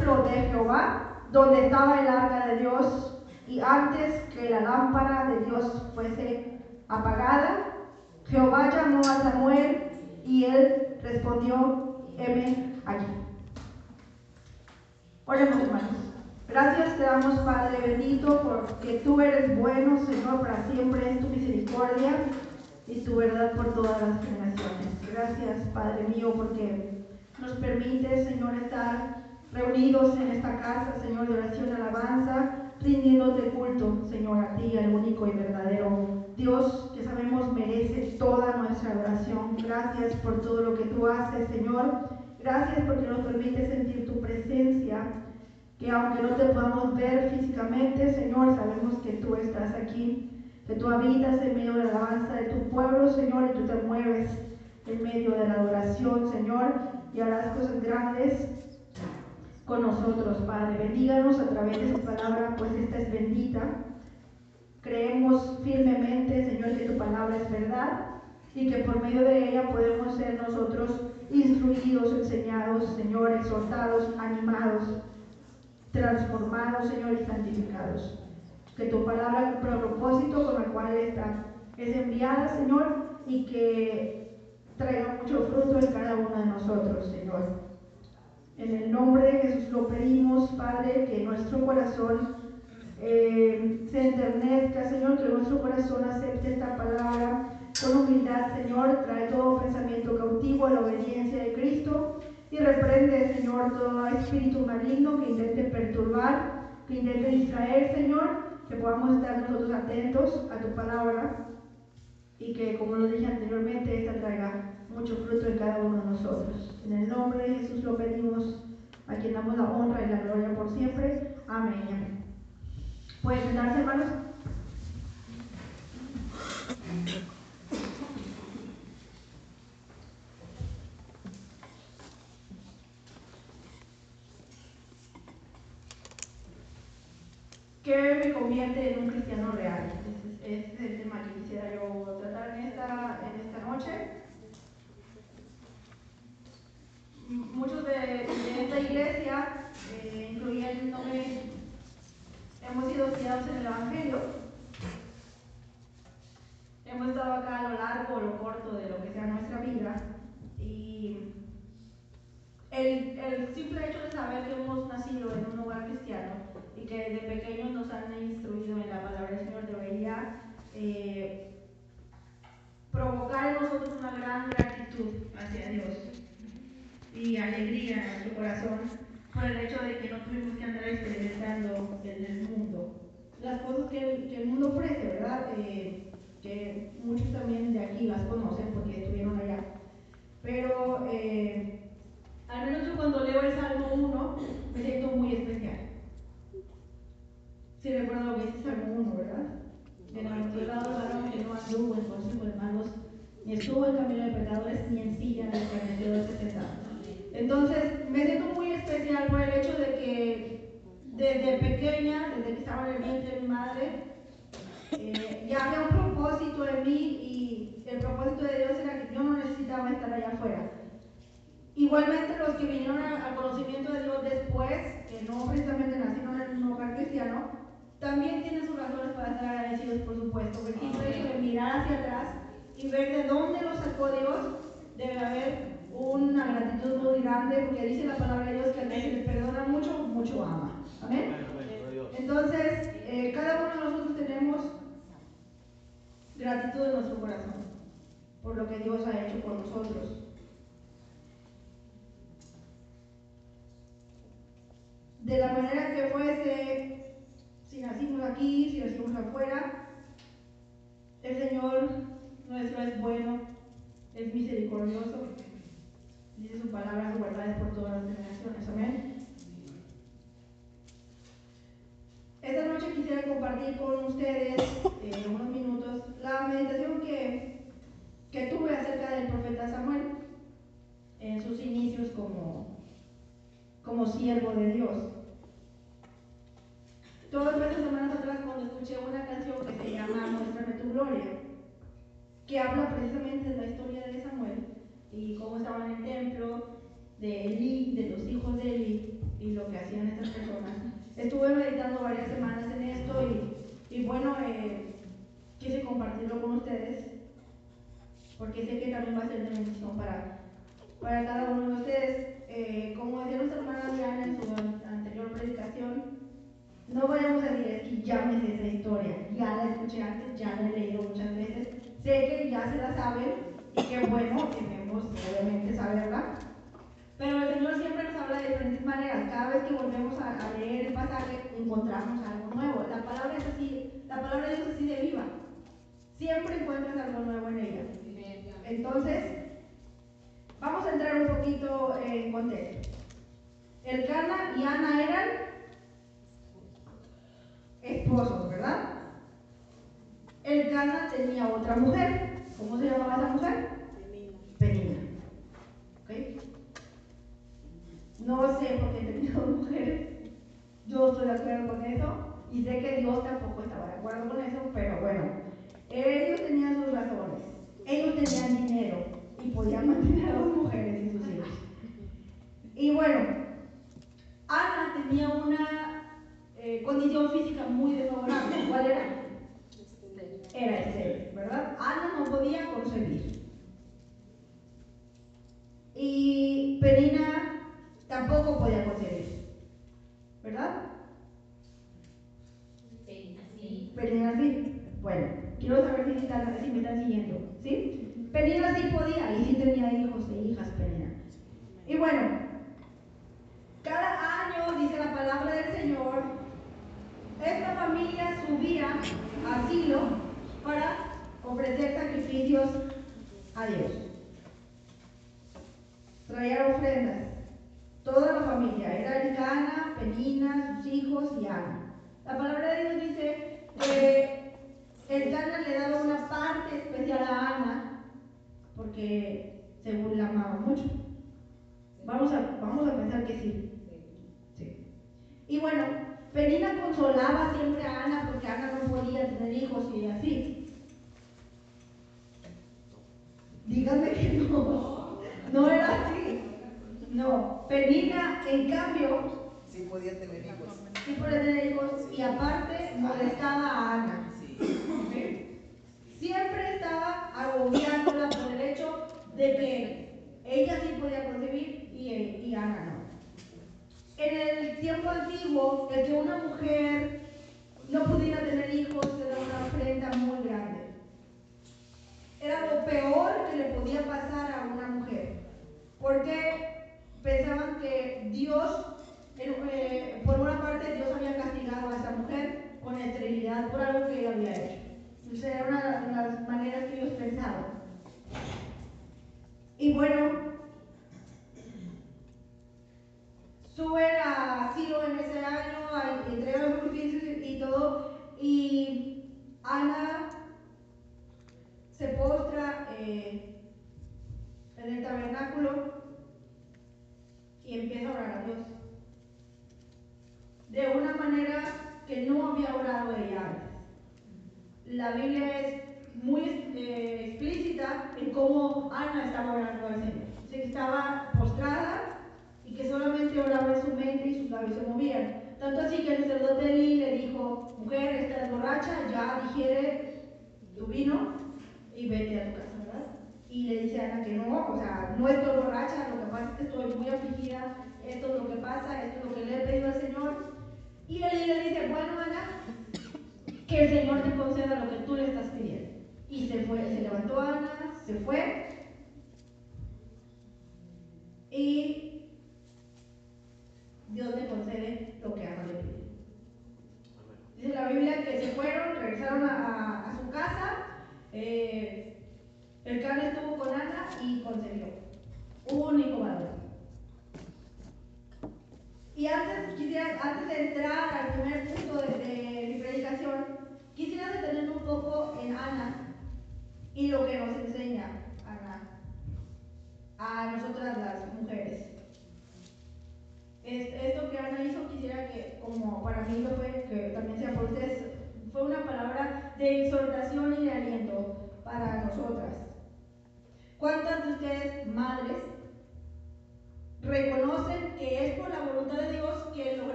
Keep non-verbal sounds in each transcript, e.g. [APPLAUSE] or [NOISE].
de Jehová, donde estaba el arca de Dios, y antes que la lámpara de Dios fuese apagada, Jehová llamó a Samuel y él respondió, heme aquí. Oremos hermanos. Gracias te damos Padre bendito porque tú eres bueno, Señor, para siempre es tu misericordia y tu verdad por todas las generaciones. Gracias Padre mío porque nos permite, Señor, estar reunidos en esta casa, Señor, de oración, alabanza, rindiéndote culto, Señor, a ti, al único y verdadero Dios que sabemos merece toda nuestra adoración. Gracias por todo lo que tú haces, Señor. Gracias porque nos permite sentir tu presencia, que aunque no te podamos ver físicamente, Señor, sabemos que tú estás aquí, que tú habitas en medio de la alabanza de tu pueblo, Señor, y tú te mueves en medio de la adoración, Señor, y harás cosas grandes con nosotros, Padre. Bendíganos a través de su palabra, pues esta es bendita. Creemos firmemente, Señor, que tu palabra es verdad y que por medio de ella podemos ser nosotros instruidos, enseñados, Señor, exhortados, animados, transformados, Señor, y santificados. Que tu palabra el propósito con el cual está, es enviada, Señor, y que traiga mucho fruto en cada uno de nosotros, Señor. En el nombre de Jesús lo pedimos, Padre, que nuestro corazón eh, se enternezca, Señor, que nuestro corazón acepte esta palabra con humildad, Señor. Trae todo pensamiento cautivo a la obediencia de Cristo y reprende, Señor, todo espíritu maligno que intente perturbar, que intente distraer, Señor, que podamos estar nosotros atentos a tu palabra y que, como lo dije anteriormente, esta traiga mucho fruto en cada uno de nosotros. En el nombre de Jesús lo pedimos, a quien damos la honra y la gloria por siempre. Amén. ¿Pueden sentarse, hermanos? ¿Qué me convierte en un cristiano real? Ese es el tema que quisiera yo tratar en esta, en esta noche. Muchos de, esta iglesia, eh, incluyéndome, hemos sido criados en el Evangelio. Hemos estado acá a lo largo o lo corto de lo que sea nuestra vida. Y el, simple hecho de saber que hemos nacido en un hogar cristiano y que desde pequeños nos han instruido en la palabra del Señor debería eh, provocar en nosotros una gran gratitud hacia Dios y alegría en nuestro corazón por el hecho de que no tuvimos que andar experimentando en el mundo las cosas que el, mundo ofrece, ¿verdad? Eh, que muchos también de aquí las conocen porque estuvieron allá. Pero eh, al menos yo cuando leo el Salmo 1 me siento muy especial. Si recuerdo lo que dice Salmo 1, ¿verdad? Bienaventurado varón que no anduvo en consejo de malos, ni estuvo en camino de pecadores, ni en silla de escarnecedores se sentaba entonces, me siento muy especial por el hecho de que desde pequeña, desde que estaba en el vientre de mi madre, eh, ya había un propósito en mí y el propósito de Dios era que yo no necesitaba estar allá afuera. Igualmente los que vinieron al conocimiento de Dios después, que no precisamente nacieron en un hogar cristiano, también tienen sus razones para estar agradecidos, por supuesto. El simple hecho de mirar hacia atrás y ver de dónde los sacó Dios, debe haber una gratitud muy grande porque dice la palabra de Dios que al que se le perdona mucho, mucho ama. Amén. Entonces, eh, cada uno de nosotros tenemos gratitud en nuestro corazón por lo que Dios ha hecho por nosotros. De la manera que fuese, si nacimos aquí, si nacimos afuera, el Señor nuestro es bueno, es misericordioso Dice su palabra, su verdad es por todas las generaciones. Amén. Esta noche quisiera compartir con ustedes eh, unos minutos la meditación que, que tuve acerca del profeta Samuel en sus inicios como, como siervo de Dios. Estaba en el templo de Eli, de los hijos de Eli, y lo que hacían estas personas. Estuve meditando varias semanas en esto y, bueno, eh, quise compartirlo con ustedes porque sé que también va a ser de bendición para, para cada uno de ustedes. Eh, como decía nuestra hermana Diana en su anterior predicación, no vayamos a decir es que ya me sé esa historia, ya la escuché antes, ya la he leído muchas veces, sé que ya se la saben y qué bueno, debemos obviamente saberla. Pero el Señor siempre nos maneras. Cada vez que volvemos a, a leer el pasaje, encontramos algo nuevo. La palabra es así, la palabra de Dios es así de viva. Siempre encuentras algo nuevo en ella. Entonces, vamos a entrar un poquito en contexto. El Cana y Ana eran esposos, ¿verdad? El Cana tenía otra mujer. ¿Cómo se llamaba esa mujer? Penina. ¿Ok? No sé por qué tenía dos [LAUGHS] mujeres. Yo estoy de acuerdo con eso. Y sé que Dios tampoco estaba de acuerdo con eso, pero bueno, ellos tenían sus razones. Ellos tenían dinero y podían mantener a dos mujeres y sus hijos. Y bueno, Ana tenía una eh, condición física muy desfavorable. ¿Cuál era? Era estéril, ¿verdad? Ana no podía concebir. Podía concebir. ¿Verdad? Sí. Penina sí. Bueno, quiero saber si, están, si me están siguiendo. ¿Sí? Penina sí podía y sí tenía hijos e hijas Penina. Y bueno, cada año, dice la palabra del Señor, esta familia subía a Silo para ofrecer sacrificios a Dios. Traían ofrendas. Toda la familia, era Elcana, Penina, sus hijos y Ana. La palabra de Dios dice que Elcana le daba una parte especial a Ana porque según la amaba mucho. Vamos a, vamos a pensar que sí. sí. Y Penina consolaba siempre a Ana porque Ana no podía tener hijos y así. Díganme que no. No era así. No. Penina, en cambio, Sí podía tener hijos. sí podía tener hijos y aparte molestaba a Ana. Siempre estaba agobiándola por el hecho de que ella sí podía concebir y, y Ana no. En el tiempo antiguo, el que una mujer no pudiera tener hijos era una ofrenda muy grande. Era lo peor que le podía pasar a una mujer. Porque pensaban que Dios, eh, por una parte, Dios había castigado a esa mujer con esterilidad por algo que ella había hecho. Entonces era una de las maneras que ellos pensaban. Y bueno, sube a Silo en ese año, a entregar los sacrificios y todo, y Ana se postra eh, en el tabernáculo y empieza a orar a Dios. De una manera que no había orado ella antes. La Biblia es muy eh, explícita en cómo Ana estaba orando al Señor. Que estaba postrada y que solamente oraba en su mente y se movían. Tanto así que el sacerdote Eli le dijo, mujer, estás borracha, ya digiere tu vino y vete a tu casa, ¿verdad? Y le dice a Ana que no, o sea, no estoy borracha, lo que pasa es que estoy muy afligida, esto es lo que pasa, esto es lo que le he pedido al Señor. Y Eli le dice, bueno, Ana, que el Señor te conceda lo que tú le estás pidiendo. Y se fue, se levantó Ana, se fue. Y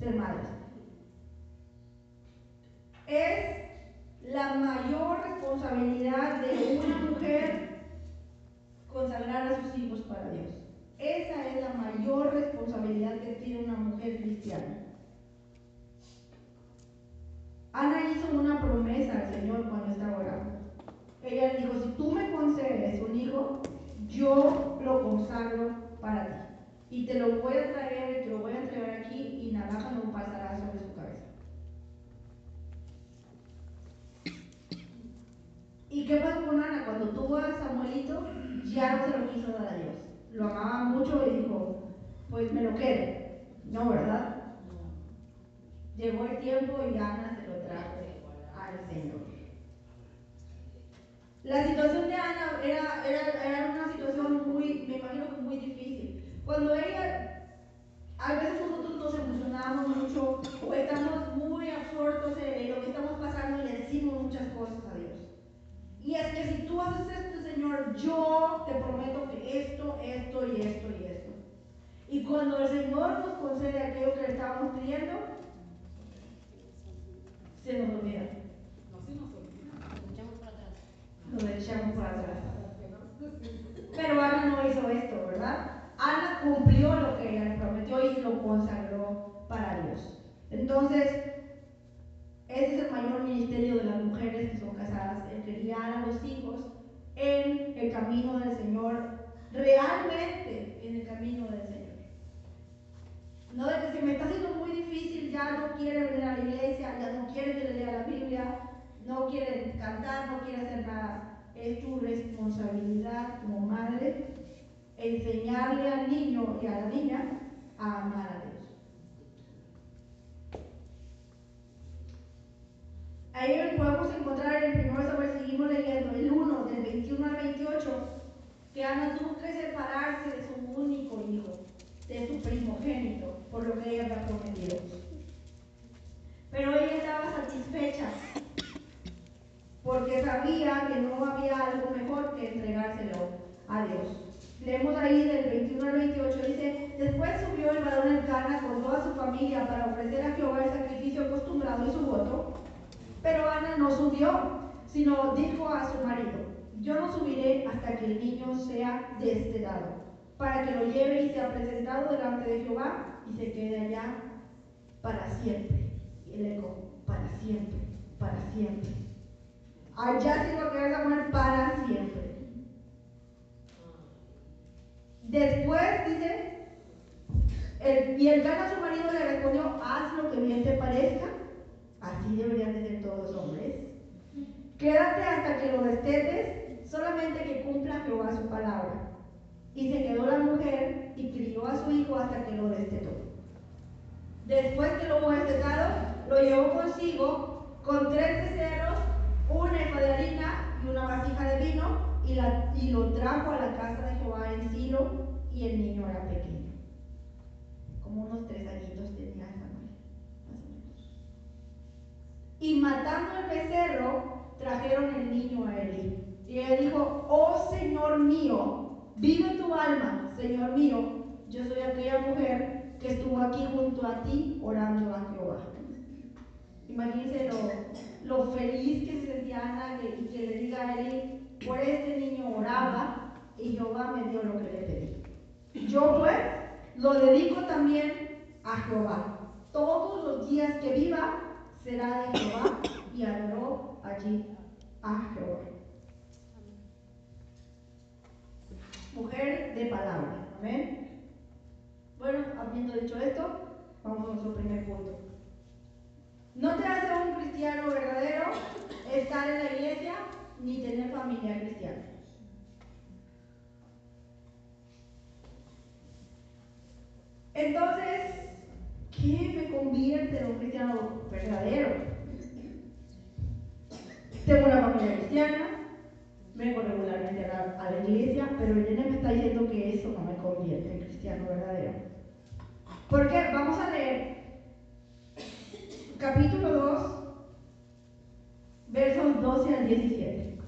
ser madres. Es la mayor responsabilidad de una mujer consagrar a sus hijos para Dios. Esa es la mayor responsabilidad que tiene una mujer cristiana. Ana hizo una promesa al Señor cuando estaba orando. Ella dijo, si tú me concedes un hijo, yo lo consagro para ti. Y te lo voy a traer, te lo voy a entregar aquí y navaja no pasará sobre su cabeza. ¿Y qué pasó con Ana? Cuando tuvo a Samuelito, ya no se lo quiso dar a Dios. Lo amaba mucho y dijo, pues me lo quedo. No, ¿verdad? Llegó el tiempo y Ana se lo trajo al Señor. La situación de Ana era, era, era una situación muy, me imagino que muy difícil. Cuando ella, a veces nosotros nos emocionamos mucho o estamos muy absortos en lo que estamos pasando y le decimos muchas cosas. Y es que si tú haces esto, Señor, yo te prometo que esto, esto y esto y esto. Y cuando el Señor nos concede aquello que le estábamos pidiendo, se nos olvida. No se nos olvida. Lo echamos para atrás. Lo echamos para atrás. Pero Ana no hizo esto, ¿verdad? Ana cumplió lo que ella le prometió y lo consagró para Dios. Entonces, ese es el mayor ministerio de las mujeres que son casadas, el criar a los hijos en el camino del Señor, realmente en el camino del Señor. No de que se me está haciendo muy difícil, ya no quiere venir a la iglesia, ya no quiere que le lea la Biblia, no quiere cantar, no quiere hacer nada. Es tu responsabilidad como madre enseñarle al niño y a la niña a amar a Dios. Ahí podemos encontrar en el 1 Samuel, seguimos leyendo, el 1, del 21 al 28, que Ana tuvo que separarse de su único hijo, de su primogénito, por lo que ella había prometido. Pero ella estaba satisfecha, porque sabía que no había algo mejor que entregárselo a Dios. Leemos ahí del 21 al 28, dice, después subió el varón Elcana con toda su familia para ofrecer a Jehová el sacrificio acostumbrado y su voto, pero Ana no subió, sino dijo a su marido, yo no subiré hasta que el niño sea destetado, para que lo lleve y sea presentado delante de Jehová y se quede allá para siempre. Y el eco, para siempre, para siempre. Allá se va a quedar Samuel para siempre. Después dice, y el a su marido le respondió, haz lo que bien te parezca, así deberían de ser todos los hombres. Quédate hasta que lo destetes, solamente que cumpla Jehová su palabra. Y se quedó la mujer y crió a su hijo hasta que lo destetó. Después que lo hubo destetado, lo llevó consigo con tres becerros, una efa de harina y una vasija de vino y, lo trajo a la casa de Jehová en Silo y el niño era pequeño. Como unos tres añitos Y matando el becerro, trajeron el niño a Eli. Y ella dijo, oh Señor mío, vive tu alma, Señor mío, yo soy aquella mujer que estuvo aquí junto a ti orando a Jehová. Imagínense lo, lo feliz que se sentía Ana y que le diga a Eli, por este niño oraba y Jehová me dio lo que le pedí. Yo pues lo dedico también a Jehová. Todos los días que viva será de Jehová y adoró allí a Jehová. Mujer de palabra. Amén. Bueno, habiendo dicho esto, vamos a nuestro primer punto. No te hace un cristiano verdadero estar en la iglesia ni tener familia cristiana. Entonces, ¿qué me convierte en un cristiano verdadero? Tengo una familia cristiana, vengo regularmente a la, a la iglesia, pero el nene me está diciendo que eso no me convierte en cristiano verdadero. Porque vamos a leer capítulo 2, versos 12 al 17.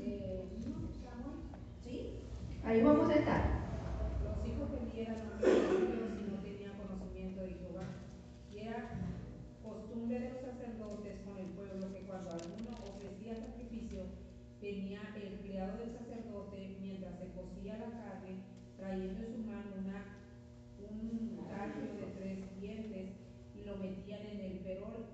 Eh, ¿Sí? Ahí vamos a estar. los hijos que eran los si no tenían conocimiento de Jehová. Y era costumbre de los sacerdotes con el pueblo que cuando alguno ofrecía sacrificio, venía el criado del sacerdote mientras se cocía la carne, trayendo en su mano una, un tallo de tres dientes y lo metían en el perol,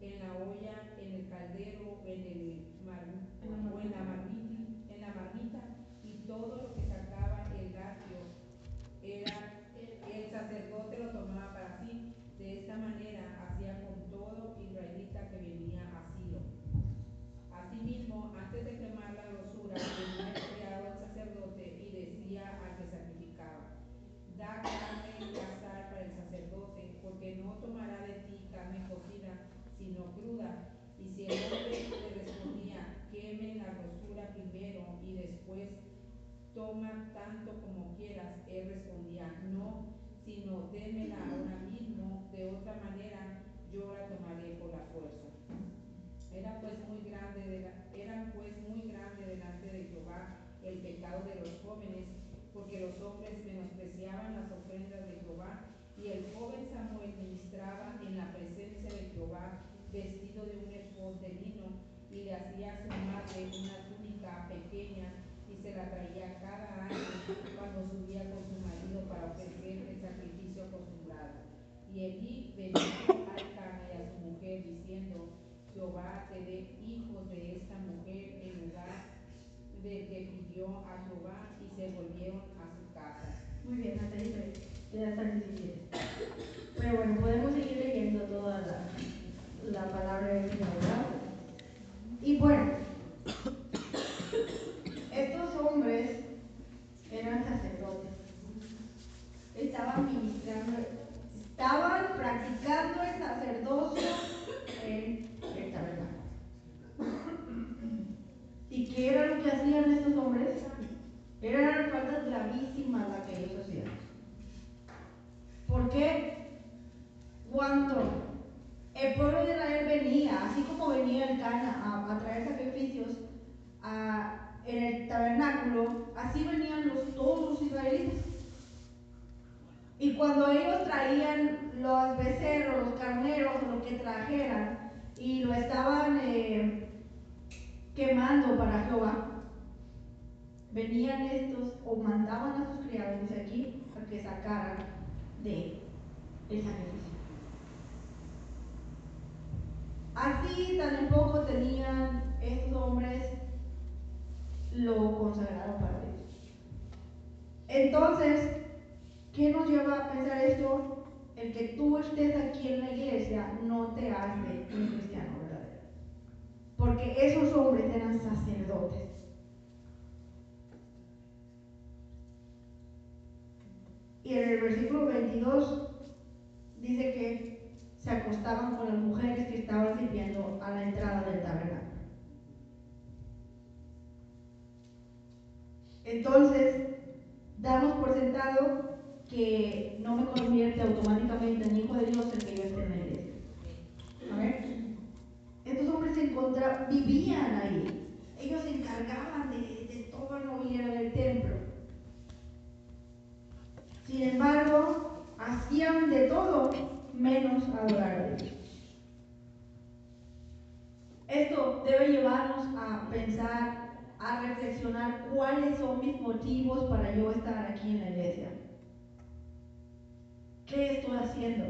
en la olla, en el caldero, en el mar, o en la marmita, en la marmita, y todo lo que sacaba el gatio era el sacerdote lo tomaba para sí. De esta manera hacía con todo israelita que venía a Silo. Asimismo, antes de quemar la grosura, venía el criado al sacerdote y decía al que sacrificaba, da carne y azar para el sacerdote, porque no tomará de ti carne cocida, sino cruda. Y si el hombre le respondía, queme la grosura primero y después toma tanto como quieras, él respondía, no, sino démela ahora mismo, de otra manera yo la tomaré por la fuerza. Era pues muy grande, eran pues muy grande delante de Jehová el pecado de los jóvenes, porque los hombres menospreciaban las ofrendas de Jehová, y el joven Samuel ministraba en la presencia de Jehová, vestido de un esposo de lino, y le hacía a su madre una túnica pequeña, y se la traía cada año cuando subía con su marido para ofrecer el sacrificio acostumbrado. Y allí bendijo al Cana y a su mujer, diciendo, Jehová te dé hijos de esta mujer en lugar de que pidió a Jehová y se volvieron a su casa. Muy bien, hasta ahí ya el 17. Pero bueno, podemos seguir leyendo toda la, la palabra de ¿verdad? Y bueno, estos hombres eran sacerdotes, estaban ministrando, estaban practicando el sacerdocio en el tabernáculo. ¿Y qué era lo que hacían estos hombres? Eran faltas gravísimas las que ellos hacían. ¿Por qué? Cuando el pueblo de Israel venía, así como venía el Cana a, a traer sacrificios a, en el tabernáculo, así venían los, todos los israelitas. Y cuando ellos traían los becerros, los carneros lo que trajeran y lo estaban eh, quemando para Jehová, venían estos o mandaban a sus criados, dice aquí, a que sacaran de el sacrificio. Así tan poco tenían estos hombres lo consagrado para Dios. Entonces, ¿qué nos lleva a pensar esto? El que tú estés aquí en la iglesia no te hace un cristiano verdadero. Porque esos hombres eran sacerdotes. Y en el versículo 22 dice que se acostaban con las mujeres que estaban sirviendo a la entrada del tabernáculo. Entonces, damos por sentado que no me convierte automáticamente en hijo de Dios el que yo esté en la iglesia. Estos hombres vivían ahí. Ellos se encargaban de, de todo el mobiliario del templo. Sin embargo, hacían de todo menos adorar a Dios. Esto debe llevarnos a pensar a reflexionar cuáles son mis motivos para yo estar aquí en la iglesia. ¿Qué estoy haciendo?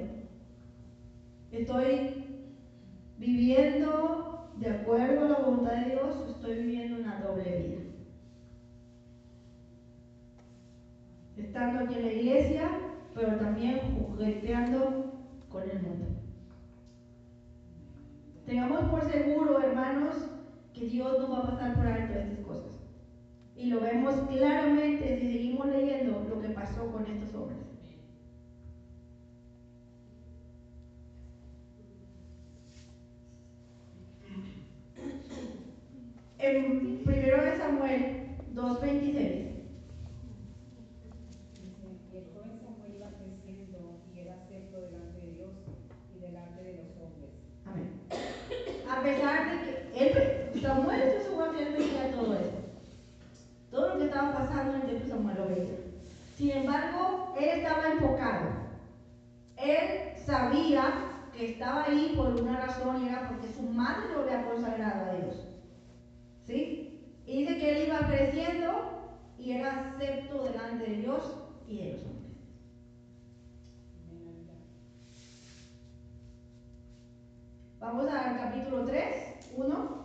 ¿Estoy viviendo de acuerdo a la voluntad de Dios o estoy viviendo una doble vida? Estando aquí en la iglesia, pero también jugueteando con el mundo. Tengamos por seguro, hermanos, que Dios no va a pasar por alto estas cosas. Y lo vemos claramente si seguimos leyendo lo que pasó con estos hombres. en primero de Samuel 2.26. Y el joven Samuel iba creciendo y era acepto delante de Dios y delante de los hombres. Amén. A pesar de que él, Samuel en su guardia, él veía todo eso. Todo lo que estaba pasando en el templo Samuel lo veía. Sin embargo, él estaba enfocado. Él sabía que estaba ahí por una razón y era porque su madre lo había consagrado a Dios. ¿Sí? Y dice que él iba creciendo y era acepto delante de Dios y de los hombres. Vamos al capítulo 3, 1.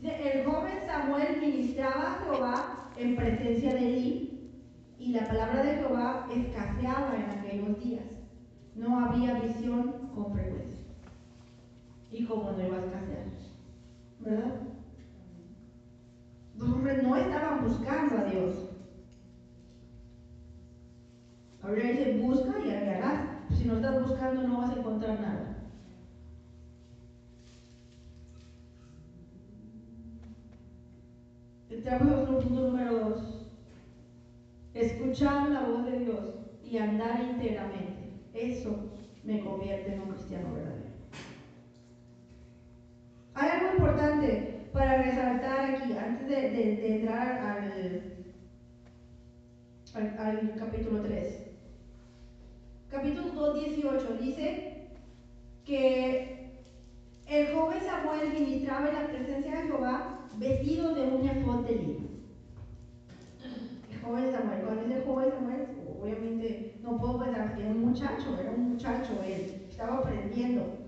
Dice, el joven Samuel ministraba a Jehová en presencia de Eli y la palabra de Jehová escaseaba en aquellos días. No había visión con frecuencia. Y como no iba a escasear, ¿verdad? No estaban buscando a Dios. Ahora dice, busca y hallarás. Si no estás buscando no vas a encontrar nada. Entramos a nuestro punto número dos. Escuchar la voz de Dios y andar íntegramente. Eso me convierte en un cristiano verdadero. Hay algo importante aquí, antes de, de, de entrar al, al, al, capítulo 3. Capítulo 2, 18 dice que el joven Samuel ministraba en la presencia de Jehová vestido de un efod de lino. El joven Samuel, cuando dice joven Samuel, obviamente no puedo pensar que era un muchacho, era un muchacho él, estaba aprendiendo.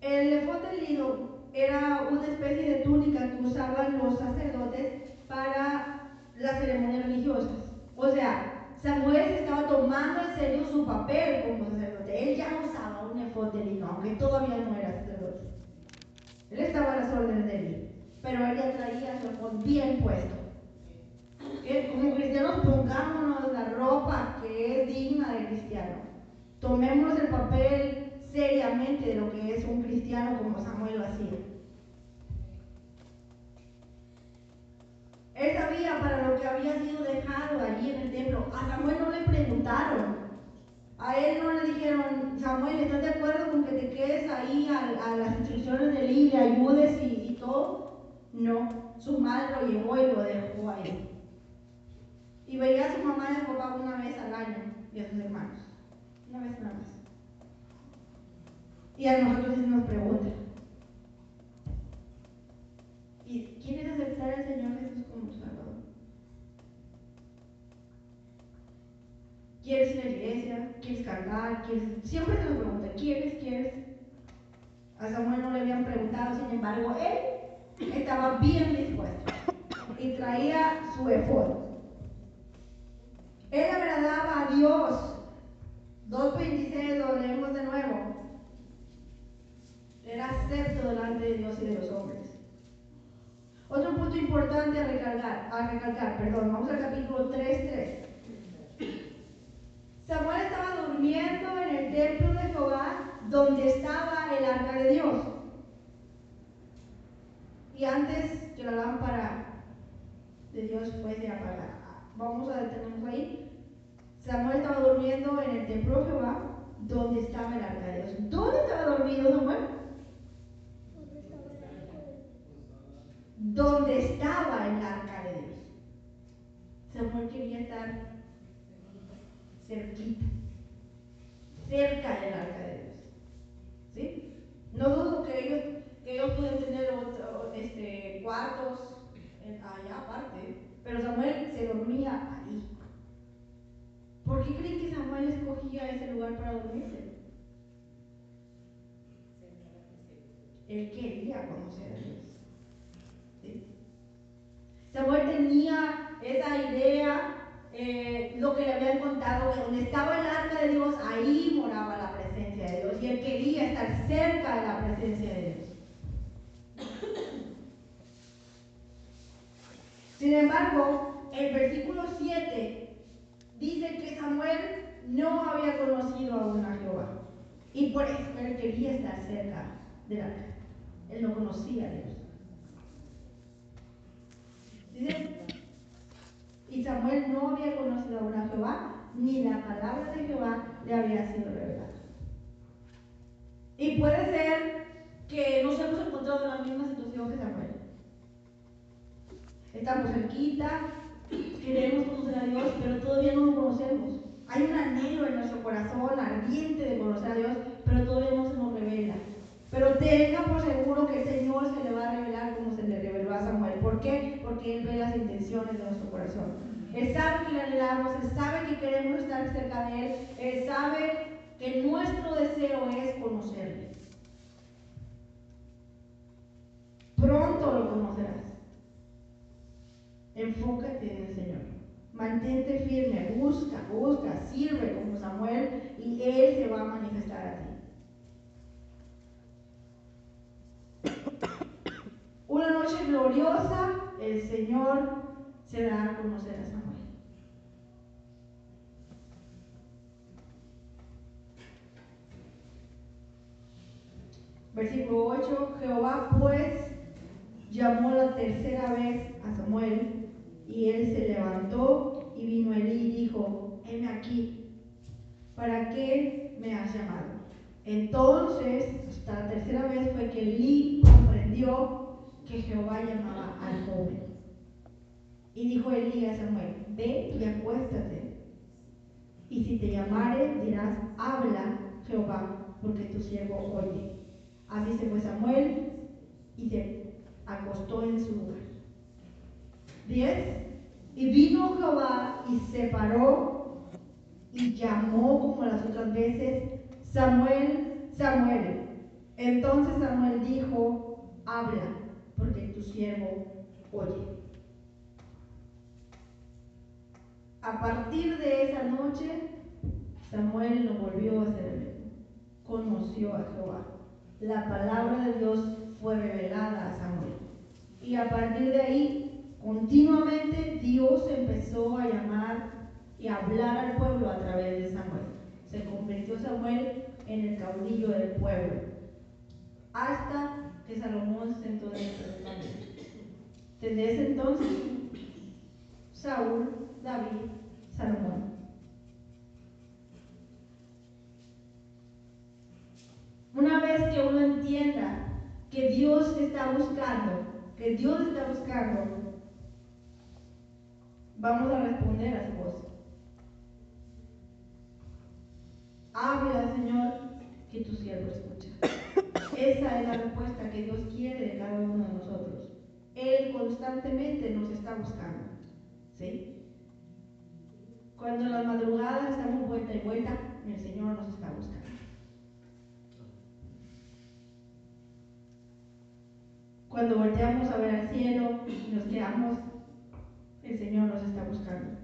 El efod de lino era una especie de túnica que usaban los sacerdotes para las ceremonias religiosas. O sea, Samuel se estaba tomando en serio su papel como sacerdote. Él ya usaba un efod de lino, aunque todavía no era sacerdote. Él estaba a las órdenes de él, pero él ya traía su efod bien puesto. Como cristianos pongámonos la ropa que es digna de cristiano. Tomémonos el papel seriamente de lo que es un cristiano como Samuel lo hacía. Él sabía para lo que había sido dejado allí en el templo. A Samuel no le preguntaron. A él no le dijeron, Samuel, ¿estás de acuerdo con que te quedes ahí a, a las instrucciones de y le ayudes y, y todo? No, su madre lo llevó y lo dejó ahí. Y veía a su mamá y a su papá una vez al año y a sus hermanos. Una vez nada más. Y a nosotros nos pregunta. ¿Y quieres aceptar al Señor Jesús como tu Salvador? ¿Quieres ir a la iglesia? ¿Quieres cantar? ¿Quieres? Siempre se nos pregunta, ¿quieres? ¿Quieres? A Samuel no le habían preguntado, sin embargo, él estaba bien dispuesto y traía su efod. Él agradaba a Dios. 2.26 lo leemos de nuevo. Era acepto delante de Dios y de los hombres. Otro punto importante a recalcar, a recalcar, perdón, vamos al capítulo 3.3. Samuel estaba durmiendo en el templo de Jehová donde estaba el arca de Dios. Y antes que la lámpara de Dios fuese apagada. Vamos a detenernos ahí. Samuel estaba durmiendo en el templo de Jehová donde estaba el arca de Dios. ¿Dónde estaba dormido Samuel? Donde estaba el arca de Dios. Samuel quería estar cerquita, cerca del arca de Dios. ¿Sí? No dudo que ellos, que ellos pueden tener este, cuartos allá aparte, pero Samuel se dormía ahí. ¿Por qué creen que Samuel escogía ese lugar para dormirse? Él quería conocer a Dios. Samuel tenía esa idea eh, lo que le habían contado, que donde estaba el arca de Dios, ahí moraba la presencia de Dios. Y él quería estar cerca de la presencia de Dios. Sin embargo, el versículo 7 dice que Samuel no había conocido aún a Jehová. Y por eso él quería estar cerca del arca. Él no conocía a Dios. Y Samuel no había conocido aún a Jehová, ni la palabra de Jehová le había sido revelada. Y puede ser que nos hemos encontrado en la misma situación que Samuel. Estamos cerquita, queremos conocer a Dios, pero todavía no lo conocemos. Hay un anhelo en nuestro corazón ardiente de conocer a Dios, pero todavía no se nos revela. Pero tenga por seguro que el Señor se le va a revelar como se le reveló a Samuel. ¿Por qué? Porque Él ve las intenciones de nuestro corazón. Él sabe que le anhelamos, Él sabe que queremos estar cerca de Él, Él sabe que nuestro deseo es conocerle. Pronto lo conocerás. Enfócate en el Señor. Mantente firme, busca, busca, sirve como Samuel y Él se va a manifestar a ti. Una noche gloriosa, el Señor se da a conocer a Samuel. Versículo 8, Jehová pues llamó la tercera vez a Samuel y él se levantó y vino Elí y dijo, heme aquí, ¿para qué me has llamado? Entonces, hasta la tercera vez fue que Elí comprendió que Jehová llamaba al joven. Y dijo Elí a Samuel, ve y acuéstate. Y si te llamare, dirás, habla Jehová, porque tu siervo oye. Así se fue Samuel y se acostó en su lugar. 10. Y vino Jehová y se paró y llamó como las otras veces, Samuel, Samuel. Entonces Samuel dijo, habla, porque tu siervo oye. A partir de esa noche, Samuel no volvió a ser. Conoció a Jehová. La palabra de Dios fue revelada a Samuel. Y a partir de ahí, continuamente Dios empezó a llamar y hablar al pueblo a través de Samuel. Se convirtió Samuel en el caudillo del pueblo. Hasta que Salomón se sentó dentro del Desde ese entonces, Saúl, David, Salomón. Una vez que uno entienda que Dios está buscando, que Dios está buscando, vamos a responder a su voz. Habla, Señor, que tu siervo escucha. Esa es la respuesta que Dios quiere de cada uno de nosotros. Él constantemente nos está buscando. ¿Sí? Cuando en las madrugadas estamos vuelta y vuelta, el Señor nos está buscando. Cuando volteamos a ver al cielo y nos quedamos, el Señor nos está buscando.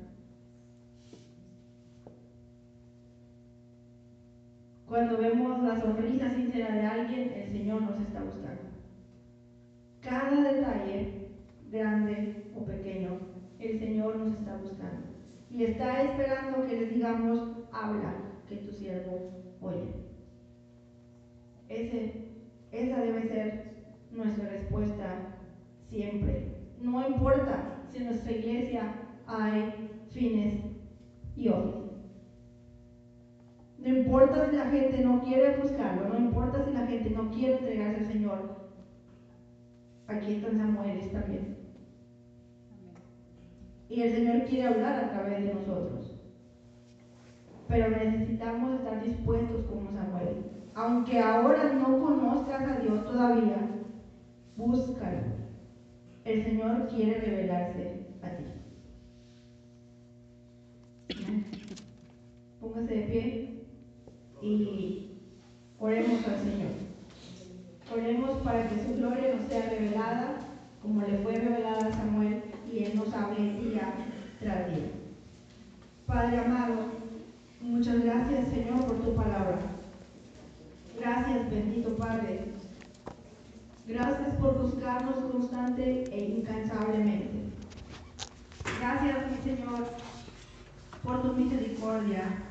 Cuando vemos la sonrisa sincera de alguien, el Señor nos está buscando. Cada detalle, grande o pequeño, el Señor nos está buscando. Y está esperando que le digamos, habla, que tu siervo oye. Esa debe ser nuestra respuesta siempre. No importa si en nuestra iglesia hay fines y ojos. No importa si la gente no quiere buscarlo, no importa si la gente no quiere entregarse al Señor. Aquí están Samuel también. Y el Señor quiere hablar a través de nosotros. Pero necesitamos estar dispuestos como Samuel. Aunque ahora no conozcas a Dios todavía, búscalo. El Señor quiere revelarse a ti. Póngase de pie y oremos al Señor. Oremos para que su gloria nos sea revelada como le fue revelada a Samuel y Él nos hable día tras día. Padre amado, muchas gracias Señor por tu palabra. Gracias bendito Padre Gracias por buscarnos constante e incansablemente. Gracias, mi Señor, por tu misericordia